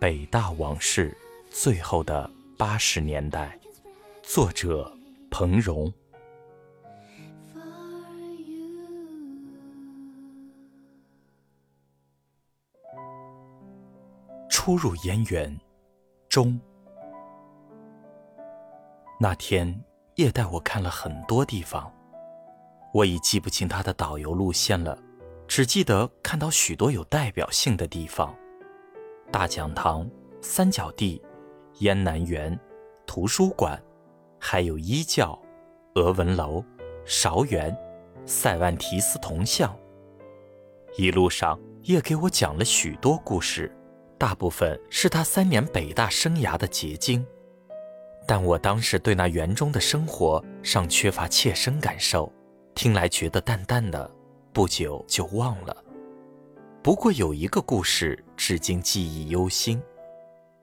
北大往事：最后的八十年代》，作者彭荣。初入燕园，中。那天叶带我看了很多地方，我已记不清他的导游路线了，只记得看到许多有代表性的地方：大讲堂、三角地、燕南园、图书馆，还有一教、俄文楼、韶园、塞万提斯铜像。一路上，叶给我讲了许多故事。大部分是他三年北大生涯的结晶，但我当时对那园中的生活尚缺乏切身感受，听来觉得淡淡的，不久就忘了。不过有一个故事至今记忆犹新，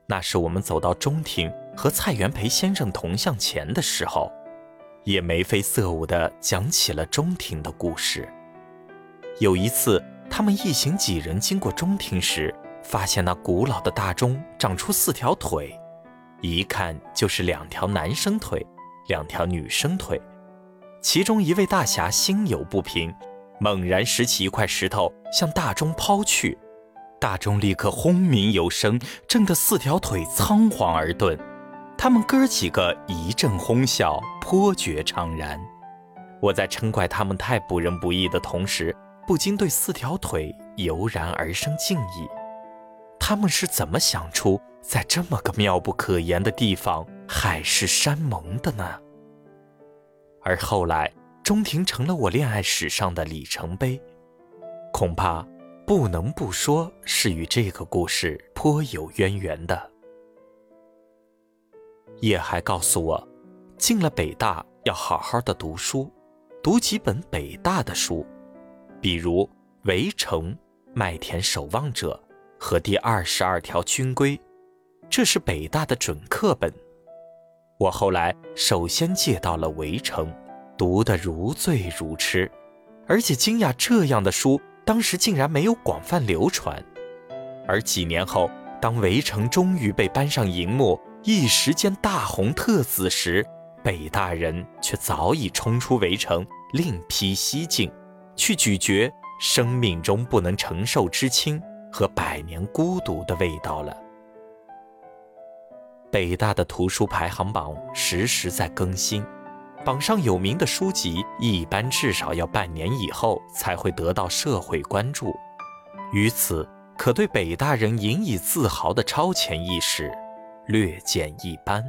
那是我们走到中庭和蔡元培先生铜像前的时候，也眉飞色舞地讲起了中庭的故事。有一次，他们一行几人经过中庭时。发现那古老的大钟长出四条腿，一看就是两条男生腿，两条女生腿。其中一位大侠心有不平，猛然拾起一块石头向大钟抛去，大钟立刻轰鸣有声，震得四条腿仓皇而遁。他们哥几个一阵哄笑，颇觉怅然。我在嗔怪他们太不仁不义的同时，不禁对四条腿油然而生敬意。他们是怎么想出在这么个妙不可言的地方海誓山盟的呢？而后来，中庭成了我恋爱史上的里程碑，恐怕不能不说是与这个故事颇有渊源的。叶还告诉我，进了北大要好好的读书，读几本北大的书，比如《围城》《麦田守望者》。和第二十二条军规，这是北大的准课本。我后来首先借到了《围城》，读得如醉如痴，而且惊讶这样的书当时竟然没有广泛流传。而几年后，当《围城》终于被搬上荧幕，一时间大红特紫时，北大人却早已冲出《围城》，另辟蹊径，去咀嚼生命中不能承受之轻。和百年孤独的味道了。北大的图书排行榜时时在更新，榜上有名的书籍一般至少要半年以后才会得到社会关注。于此，可对北大人引以自豪的超前意识略见一斑。